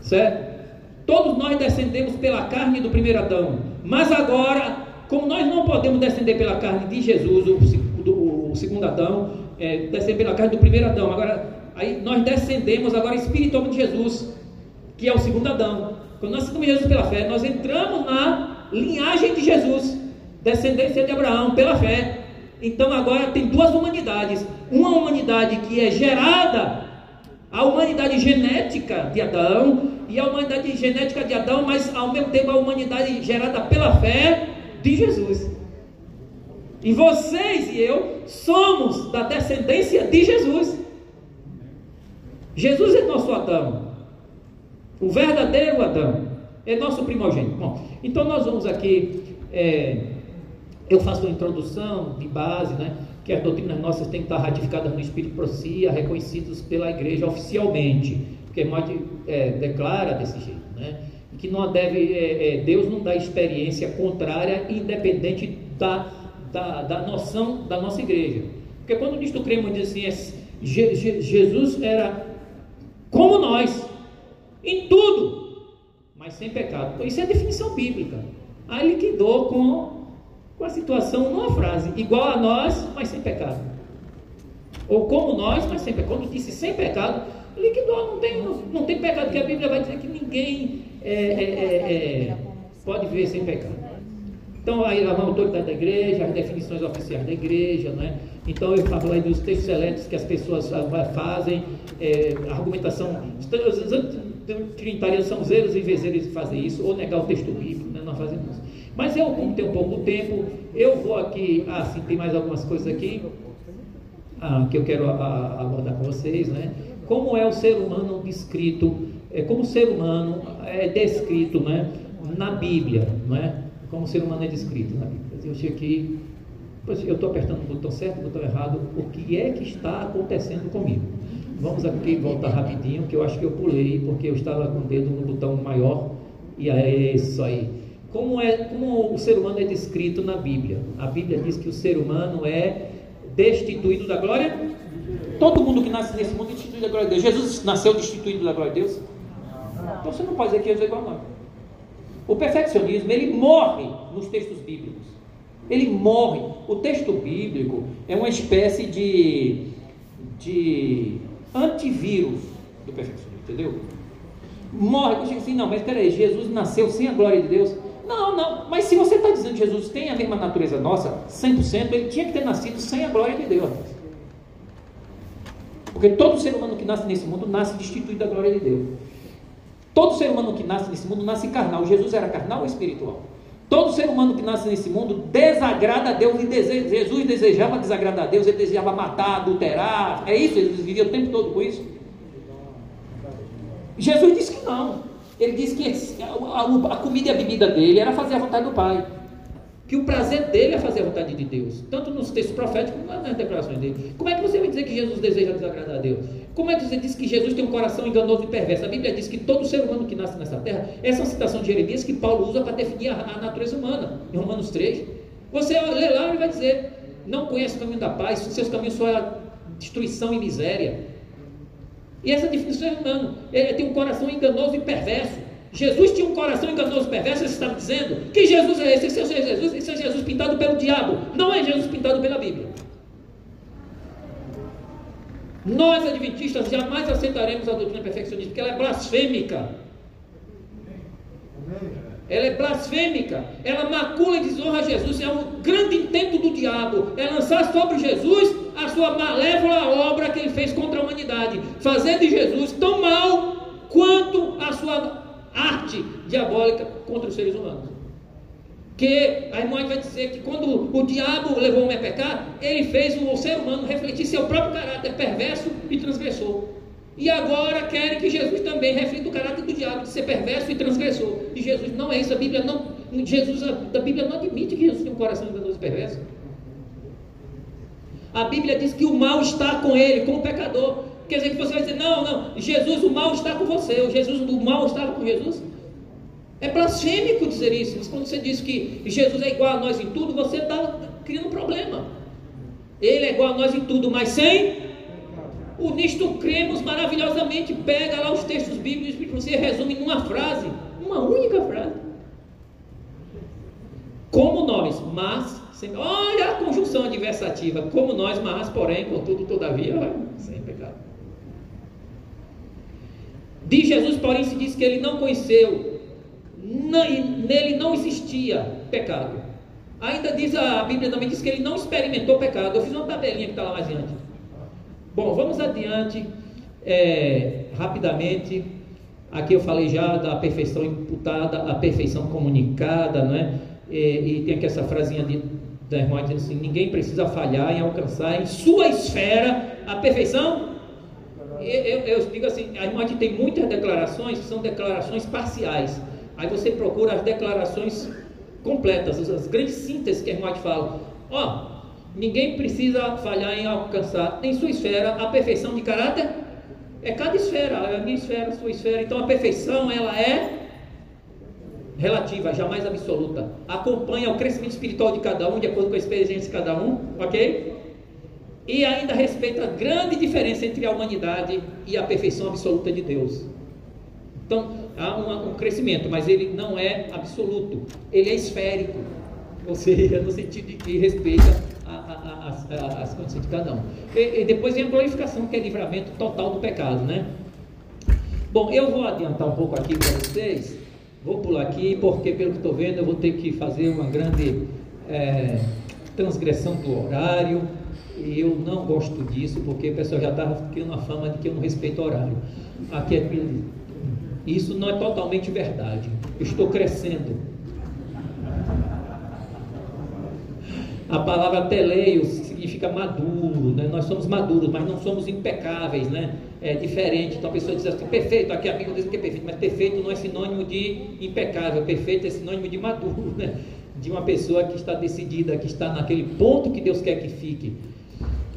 Speaker 1: Certo? Todos nós descendemos pela carne do primeiro Adão. Mas agora, como nós não podemos descender pela carne de Jesus, o, do, o segundo Adão, é, descender pela carne do primeiro Adão. Agora, aí nós descendemos agora espiritualmente de Jesus que é o segundo Adão. Quando nós seguimos Jesus pela fé, nós entramos na linhagem de Jesus, descendência de Abraão, pela fé. Então agora tem duas humanidades: uma humanidade que é gerada, a humanidade genética de Adão, e a humanidade genética de Adão, mas ao mesmo tempo a humanidade gerada pela fé de Jesus. E vocês e eu somos da descendência de Jesus. Jesus é nosso Adão. O verdadeiro Adão é nosso primogênito. Bom, então nós vamos aqui. É, eu faço uma introdução de base, né? Que as doutrinas nossas têm que estar ratificadas no Espírito Procia, reconhecidas pela igreja oficialmente, porque nós é, declara desse jeito, né? Que não deve, é, é, Deus não dá experiência contrária, independente da, da, da noção da nossa igreja. Porque quando diz tu cremos, diz assim, é, Je, Je, Jesus era como nós, em tudo, mas sem pecado. Então, isso é a definição bíblica. Aí liquidou com, com a situação numa frase, igual a nós, mas sem pecado. Ou como nós, mas sem pecado. Quando disse sem pecado, liquidou, não tem, não, não tem pecado, porque a Bíblia vai dizer que ninguém é, é, é, é, pode viver sem pecado. Então, aí a autoridade da igreja, as definições oficiais da igreja, não é? Então, eu falo aí dos textos seletos que as pessoas fazem, é, argumentação. Os trinitarianos são zeros e vezeiros de fazer isso, ou negar o texto bíblico, né? nós fazemos isso. Mas eu, como tenho pouco tempo, eu vou aqui, ah, sim, tem mais algumas coisas aqui ah, que eu quero abordar com vocês, né? Como é o ser humano descrito, é, como o ser humano é descrito, né? Na Bíblia, não é? Como o ser humano é descrito na Bíblia. Eu achei aqui, eu estou apertando o botão certo, o botão errado, o que é que está acontecendo comigo? Vamos aqui voltar rapidinho, que eu acho que eu pulei, porque eu estava com o dedo no botão maior, e é isso aí. Como, é, como o ser humano é descrito na Bíblia? A Bíblia diz que o ser humano é destituído da glória. Todo mundo que nasce nesse mundo é destituído da glória de Deus. Jesus nasceu destituído da glória de Deus? Então você não pode dizer que Jesus é igual a nós. O perfeccionismo, ele morre nos textos bíblicos. Ele morre. O texto bíblico é uma espécie de, de antivírus do perfeccionismo, entendeu? Morre. Eu digo assim, não, mas peraí, Jesus nasceu sem a glória de Deus. Não, não, mas se você está dizendo que Jesus tem a mesma natureza nossa, 100%, ele tinha que ter nascido sem a glória de Deus. Porque todo ser humano que nasce nesse mundo nasce destituído da glória de Deus. Todo ser humano que nasce nesse mundo nasce carnal. Jesus era carnal ou espiritual? Todo ser humano que nasce nesse mundo desagrada a Deus e deseja, Jesus desejava desagradar a Deus, ele desejava matar, adulterar. É isso? Ele vivia o tempo todo com isso? Jesus disse que não. Ele disse que a, comida e a bebida dele era fazer a vontade do Pai. Que o prazer dele é fazer a vontade de Deus. Tanto nos textos proféticos como nas declarações dele. Como é que você vai dizer que Jesus deseja desagradar a Deus? Como é que você diz que Jesus tem um coração enganoso e perverso? A Bíblia diz que todo ser humano que nasce nessa terra, essa é uma citação de Jeremias que Paulo usa para definir a, a natureza humana, em Romanos 3. Você lê lá e vai dizer: não conhece o caminho da paz, seus caminhos são a destruição e miséria. E essa definição é humana. Ele tem um coração enganoso e perverso. Jesus tinha um coração enganoso perverso, você está dizendo? Que Jesus é esse? Esse é Jesus, esse é Jesus pintado pelo diabo. Não é Jesus pintado pela Bíblia. Nós, adventistas, jamais aceitaremos a doutrina perfeccionista, porque ela é blasfêmica. Ela é blasfêmica, ela macula e desonra Jesus, é um grande intento do diabo, é lançar sobre Jesus a sua malévola obra que ele fez contra a humanidade, fazendo de Jesus tão mal quanto a sua arte diabólica contra os seres humanos. Que a irmã vai dizer que quando o diabo levou o homem a pecar, ele fez o ser humano refletir seu próprio caráter perverso e transgressor. E agora querem que Jesus também reflita o caráter do diabo de ser perverso e transgressor. E Jesus não é isso. A Bíblia não, Jesus, a Bíblia não admite que Jesus tem um coração enganoso e perverso. A Bíblia diz que o mal está com ele, com o pecador. Quer dizer que você vai dizer, não, não, Jesus, o mal está com você. O Jesus, o mal estava com Jesus. É blasfêmico dizer isso. Mas quando você diz que Jesus é igual a nós em tudo, você está criando um problema. Ele é igual a nós em tudo, mas sem o nisto cremos maravilhosamente. Pega lá os textos bíblicos e você resume numa frase, uma única frase. Como nós, mas, sem, olha a conjunção adversativa, como nós, mas, porém, contudo, todavia, sem pecado. De Jesus, porém, se diz que ele não conheceu, nele não existia pecado. Ainda diz a Bíblia também diz que ele não experimentou pecado. Eu fiz uma tabelinha que está lá mais adiante. Bom, vamos adiante é, rapidamente. Aqui eu falei já da perfeição imputada, a perfeição comunicada, não é? E, e tem aqui essa frasinha de, da irmã dizendo assim: ninguém precisa falhar em alcançar em sua esfera a perfeição. Eu, eu, digo assim: a irmã tem muitas declarações que são declarações parciais. Aí você procura as declarações completas, as grandes sínteses que a irmã fala. Ó, Ninguém precisa falhar em alcançar em sua esfera a perfeição de caráter. É cada esfera, é a minha esfera, a sua esfera. Então a perfeição ela é relativa, jamais absoluta. Acompanha o crescimento espiritual de cada um, de acordo com a experiência de cada um, ok? E ainda respeita a grande diferença entre a humanidade e a perfeição absoluta de Deus. Então, há um, um crescimento, mas ele não é absoluto, ele é esférico, ou [LAUGHS] seja, no sentido de que respeita as, as condições de cada um. E, e, depois vem a glorificação, que é livramento total do pecado, né? Bom, eu vou adiantar um pouco aqui para vocês, Vou pular aqui, porque pelo que estou vendo, eu vou ter que fazer uma grande é, transgressão do horário. Eu não gosto disso, porque o pessoal já estava criando a fama de que eu não respeito horário. Aqui é, isso não é totalmente verdade. Eu estou crescendo. A palavra teleio significa maduro, né? nós somos maduros, mas não somos impecáveis, né? É diferente. Então a pessoa diz assim, perfeito, aqui amigo diz que é perfeito, mas perfeito não é sinônimo de impecável, perfeito é sinônimo de maduro, né? De uma pessoa que está decidida, que está naquele ponto que Deus quer que fique,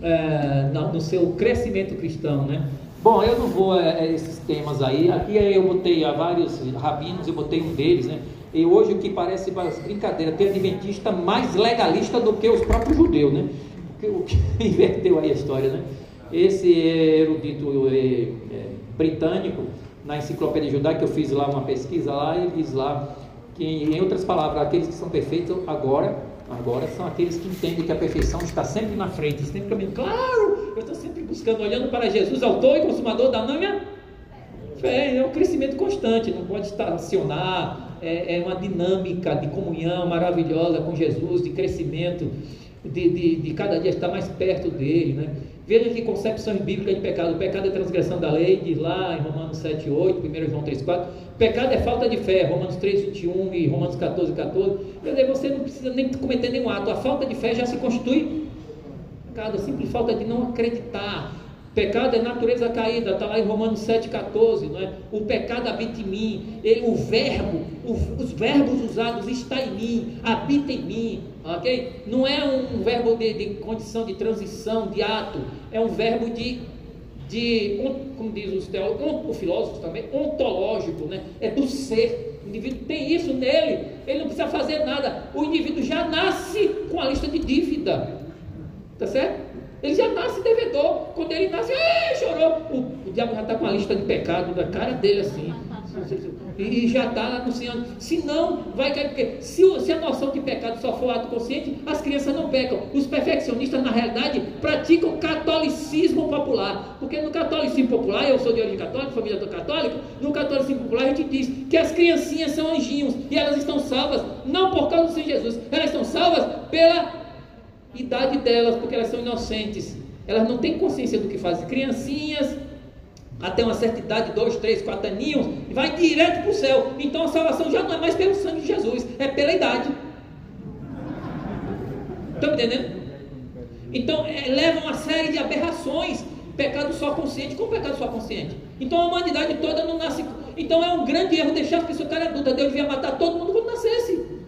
Speaker 1: é, no seu crescimento cristão, né? Bom, eu não vou a, a esses temas aí. Aqui eu botei a vários rabinos, eu botei um deles, né? E hoje o que parece brincadeira, tem adventista mais legalista do que os próprios judeus, né? O que [LAUGHS] inverteu aí a história, né? Esse erudito é, é, britânico, na enciclopédia judaica, que eu fiz lá uma pesquisa lá, ele diz lá que, em outras palavras, aqueles que são perfeitos agora, agora são aqueles que entendem que a perfeição está sempre na frente, sempre caminhando. Claro, eu estou sempre buscando, olhando para Jesus, autor e consumador da minha fé. É um crescimento constante, não pode estacionar é, é uma dinâmica de comunhão maravilhosa com Jesus, de crescimento, de, de, de cada dia estar mais perto dele. Né? Veja que concepções bíblicas de pecado. O pecado é transgressão da lei, diz lá em Romanos 7, 8, 1 João 3, 4. Pecado é falta de fé, Romanos 3, 21 e Romanos 14, 14. Quer dizer, você não precisa nem cometer nenhum ato. A falta de fé já se constitui pecado. A simples falta de não acreditar Pecado é natureza caída, está lá em Romanos 7,14, não é? O pecado habita em mim, ele, o verbo, o, os verbos usados está em mim, habita em mim, ok? Não é um verbo de, de condição de transição, de ato, é um verbo de, de como diz os teólogos, o filósofo também, ontológico, né? É do ser. O indivíduo tem isso nele, ele não precisa fazer nada. O indivíduo já nasce com a lista de dívida, tá certo? Ele já nasce devedor. Quando ele nasce, chorou. O, o diabo já está com a lista de pecado da cara dele assim. E já está anunciando. Se não, vai cair. Porque se, se a noção de pecado só for ato consciente, as crianças não pecam. Os perfeccionistas, na realidade, praticam catolicismo popular. Porque no catolicismo popular, eu sou de origem católica, família católica, no catolicismo popular a gente diz que as criancinhas são anjinhos e elas estão salvas, não por causa do Senhor Jesus, elas estão salvas pela idade delas, porque elas são inocentes. Elas não têm consciência do que fazem. Criancinhas, até uma certa idade, dois, três, quatro aninhos, vai direto para o céu. Então a salvação já não é mais pelo sangue de Jesus, é pela idade. Estão entendendo? Então é, leva uma série de aberrações. Pecado só consciente, como pecado só consciente? Então a humanidade toda não nasce. Então é um grande erro deixar que esse cara adulta. Deus devia matar todo mundo quando nascesse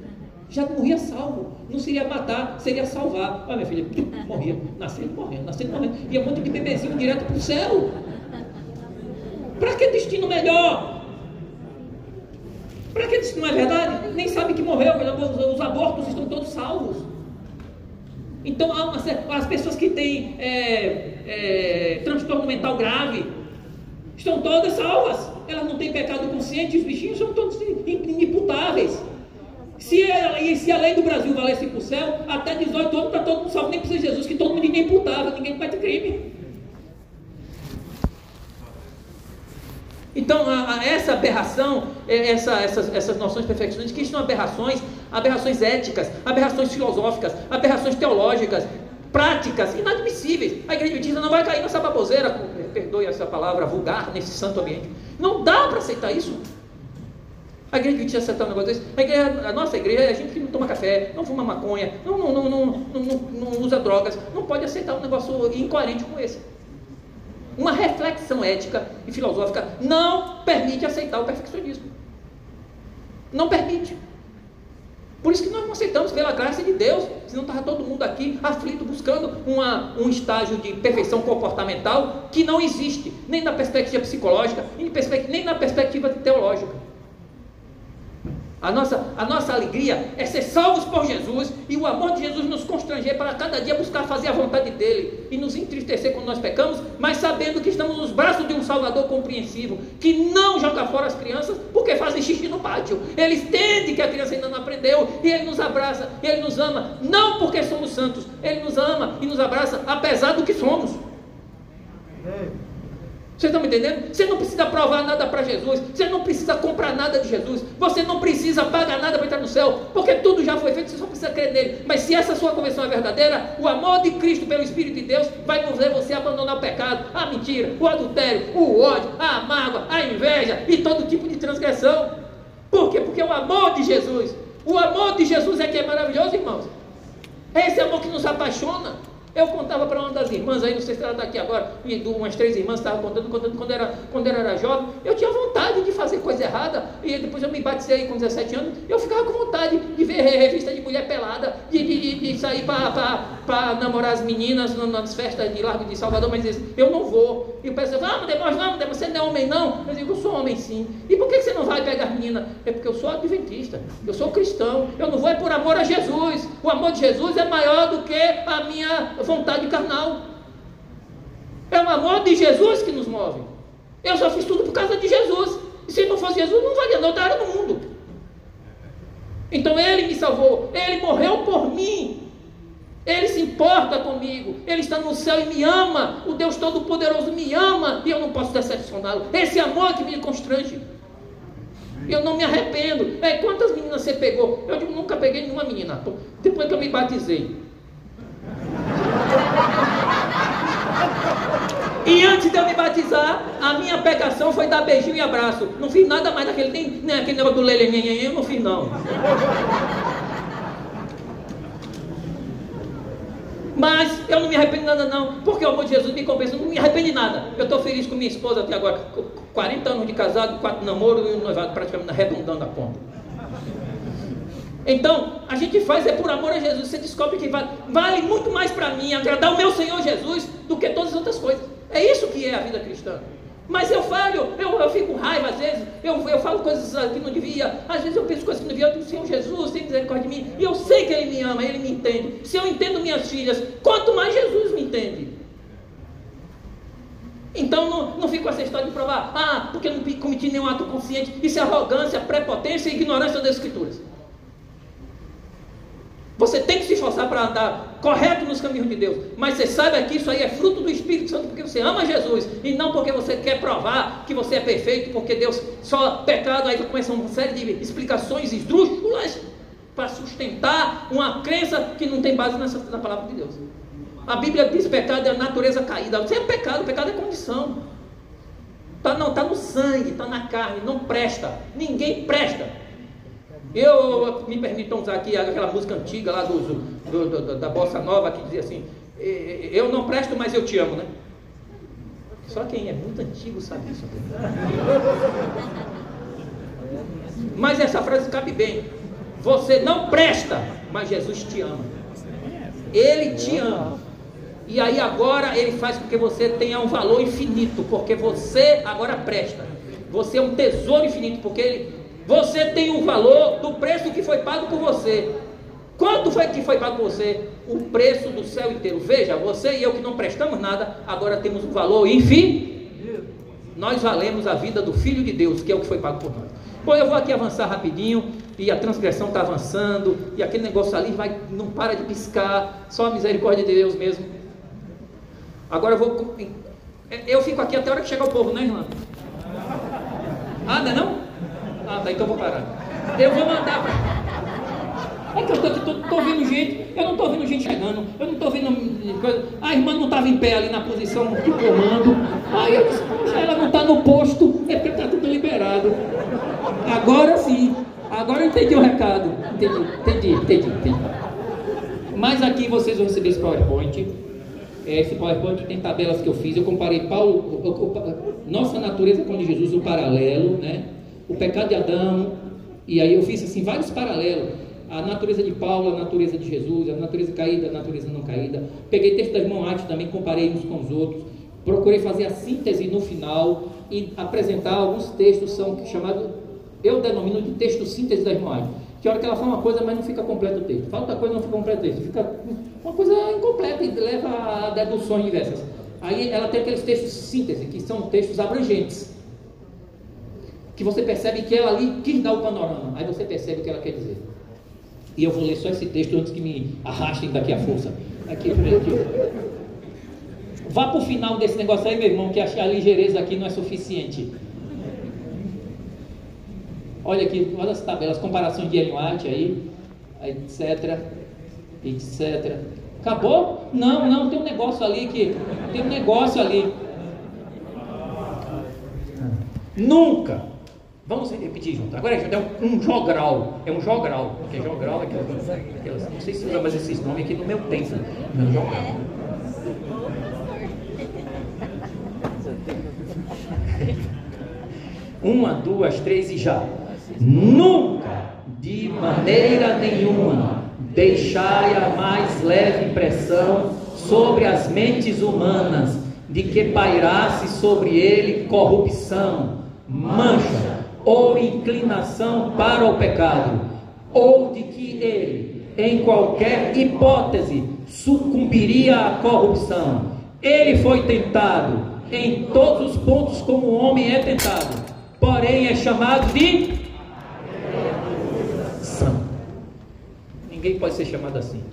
Speaker 1: já morria salvo. Não seria matar, seria salvar. Olha, minha filha, [LAUGHS] morria, nascendo, morrendo, nascendo, morrendo. Ia um monte de bebezinho direto para o céu. Para que destino melhor? Para que destino não é verdade? Nem sabe que morreu, os abortos estão todos salvos. Então, as pessoas que têm é, é, transtorno mental grave estão todas salvas. Elas não têm pecado consciente, os bichinhos são todos inimputáveis. Se, e se a lei do Brasil valesse para o céu, até 18 anos está todo mundo salvo, nem precisa de Jesus, que todo mundo ninguém imputava, ninguém comete crime. Então, a, a, essa aberração, é, essa, essas, essas noções perfeccionistas, que são aberrações, aberrações éticas, aberrações filosóficas, aberrações teológicas, práticas inadmissíveis. A igreja adventista não vai cair nessa baboseira, perdoe essa palavra vulgar, nesse santo ambiente. Não dá para aceitar isso. A igreja que tinha acertado um negócio desse, a, igreja, a nossa igreja é a gente que não toma café, não fuma maconha, não, não, não, não, não, não usa drogas, não pode aceitar um negócio incoerente como esse. Uma reflexão ética e filosófica não permite aceitar o perfeccionismo. Não permite. Por isso que nós não aceitamos pela graça de Deus, senão estava todo mundo aqui aflito, buscando uma, um estágio de perfeição comportamental que não existe, nem na perspectiva psicológica, nem na perspectiva teológica. A nossa, a nossa alegria é ser salvos por Jesus e o amor de Jesus nos constranger para cada dia buscar fazer a vontade dele e nos entristecer quando nós pecamos, mas sabendo que estamos nos braços de um Salvador compreensivo, que não joga fora as crianças porque fazem xixi no pátio. Ele entende que a criança ainda não aprendeu e ele nos abraça, ele nos ama, não porque somos santos, ele nos ama e nos abraça apesar do que somos. Vocês estão me entendendo? Você não precisa provar nada para Jesus, você não precisa comprar nada de Jesus, você não precisa pagar nada para entrar no céu, porque tudo já foi feito, você só precisa crer nele. Mas se essa sua conversão é verdadeira, o amor de Cristo pelo Espírito de Deus vai fazer você abandonar o pecado, a mentira, o adultério, o ódio, a mágoa, a inveja e todo tipo de transgressão. Por quê? Porque o amor de Jesus, o amor de Jesus é que é maravilhoso, irmãos. É esse amor que nos apaixona. Eu contava para uma das irmãs aí, não sei se ela está aqui agora, umas três irmãs estavam contando, contando quando, era, quando era jovem, eu tinha vontade de fazer coisa errada, e depois eu me batizei com 17 anos, eu ficava com vontade de ver revista de mulher pelada, de, de, de sair para namorar as meninas nas festas de Largo de Salvador, mas disse, eu não vou. E o pessoal, vamos, Demos, vamos, Demos, você não é homem não? Eu digo, eu sou homem sim. E por que você não vai pegar as meninas? É porque eu sou adventista, eu sou cristão, eu não vou é por amor a Jesus. O amor de Jesus é maior do que a minha vontade carnal. É o amor de Jesus que nos move. Eu só fiz tudo por causa de Jesus. E se não fosse Jesus, não valia, estaria no mundo. Então ele me salvou, ele morreu por mim. Ele se importa comigo, Ele está no céu e me ama. O Deus Todo-Poderoso me ama e eu não posso decepcioná-lo. Esse amor que me constrange. Eu não me arrependo. É, quantas meninas você pegou? Eu digo, nunca peguei nenhuma menina. Depois que eu me batizei. E antes de eu me batizar, a minha pegação foi dar beijinho e abraço. Não fiz nada mais daquele, nem, nem aquele negócio do lelê, eu não fiz não. Mas eu não me arrependo nada não, porque o amor de Jesus me compensa, não me arrependo de nada. Eu estou feliz com minha esposa até agora, 40 anos de casado, 4 namoros e um noivado praticamente arredondando a conta. Então, a gente faz é por amor a Jesus. Você descobre que vale, vale muito mais para mim agradar o meu Senhor Jesus do que todas as outras coisas. É isso que é a vida cristã. Mas eu falho, eu, eu fico com raiva às vezes, eu, eu falo coisas que não devia, às vezes eu penso coisas que não devia, eu digo, Senhor Jesus, tem misericórdia de mim, e eu sei que Ele me ama, Ele me entende. Se eu entendo minhas filhas, quanto mais Jesus me entende. Então não, não fico com essa história de provar, ah, porque eu não cometi nenhum ato consciente, isso é arrogância, prepotência e ignorância das Escrituras. Você tem que se esforçar para andar correto nos caminhos de Deus. Mas você saiba que isso aí é fruto do Espírito Santo, porque você ama Jesus. E não porque você quer provar que você é perfeito, porque Deus só pecado. Aí começa uma série de explicações esdrúxulas para sustentar uma crença que não tem base nessa, na palavra de Deus. A Bíblia diz pecado é a natureza caída. Você é pecado, pecado é condição. Tá, não, está no sangue, está na carne, não presta. Ninguém presta. Eu me permitam usar aqui aquela música antiga lá do, do, do, da Bossa Nova que dizia assim: Eu não presto, mas eu te amo, né? Só quem é muito antigo sabe isso. [LAUGHS] Mas essa frase cabe bem. Você não presta, mas Jesus te ama. Ele te ama. E aí agora ele faz com que você tenha um valor infinito, porque você agora presta. Você é um tesouro infinito, porque ele, você tem o valor do preço que foi pago por você. Quanto foi que foi pago por você? O preço do céu inteiro. Veja, você e eu que não prestamos nada, agora temos um valor infinito. Nós valemos a vida do Filho de Deus, que é o que foi pago por nós. Bom, eu vou aqui avançar rapidinho, e a transgressão está avançando, e aquele negócio ali vai, não para de piscar, só a misericórdia de Deus mesmo. Agora eu vou. Eu fico aqui até a hora que chegar o povo, né, irmã? Ah, não é não? Ah, tá, então vou parar. Eu vou mandar pra... É que eu tô, tô, tô vendo gente, eu não tô vendo gente chegando, eu não tô vendo coisa. A irmã não estava em pé ali na posição de comando. Aí eu disse, ela não está no posto, é porque está tudo liberado. Agora sim, agora eu entendi o recado. Entendi, entendi, entendi, entendi. Mas aqui vocês vão receber esse PowerPoint. Esse PowerPoint tem tabelas que eu fiz. Eu comparei Paulo, eu, eu, nossa natureza com a de Jesus, o paralelo, né? O pecado de Adão, e aí eu fiz assim vários paralelos. A natureza de Paulo, a natureza de Jesus, a natureza caída, a natureza não caída. Peguei texto da irmã Arte também, comparei uns com os outros. Procurei fazer a síntese no final e apresentar alguns textos são chamados, eu denomino de texto síntese da irmã Arte. Que hora que ela fala uma coisa, mas não fica completo o texto. Falta coisa, não fica completo o texto. Fica uma coisa incompleta e leva a deduções diversas. Aí ela tem aqueles textos síntese, que são textos abrangentes que você percebe que ela ali quis dar o panorama. Aí você percebe o que ela quer dizer. E eu vou ler só esse texto antes que me arrastem daqui a força. Aqui, aqui. Vá para o final desse negócio aí, meu irmão, que a ligeireza aqui não é suficiente. Olha aqui, olha as tabelas, comparações de Ellen White aí, etc, etc. Acabou? Não, não, tem um negócio ali que. Tem um negócio ali. Nunca. Vamos repetir junto. Agora é um jogral. É um jogral. Porque jogral é aquelas, aquelas. Não sei se usa mais esses nomes aqui no meu tempo. É um jogral. Uma, duas, três e já. Nunca, de maneira nenhuma, deixai a mais leve pressão sobre as mentes humanas, de que pairasse sobre ele corrupção, mancha ou inclinação para o pecado, ou de que ele, em qualquer hipótese, sucumbiria à corrupção. Ele foi tentado em todos os pontos como o homem é tentado, porém é chamado de santo. Ninguém pode ser chamado assim.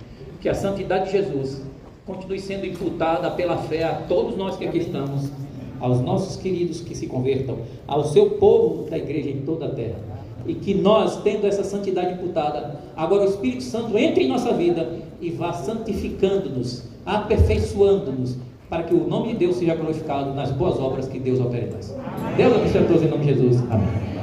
Speaker 1: Que a santidade de Jesus continue sendo imputada pela fé a todos nós que aqui estamos, aos nossos queridos que se convertam, ao seu povo da igreja em toda a terra. E que nós, tendo essa santidade imputada, agora o Espírito Santo entre em nossa vida e vá santificando-nos, aperfeiçoando-nos, para que o nome de Deus seja glorificado nas boas obras que Deus opera em nós. Deus abençoe a todos em nome de Jesus. Amém.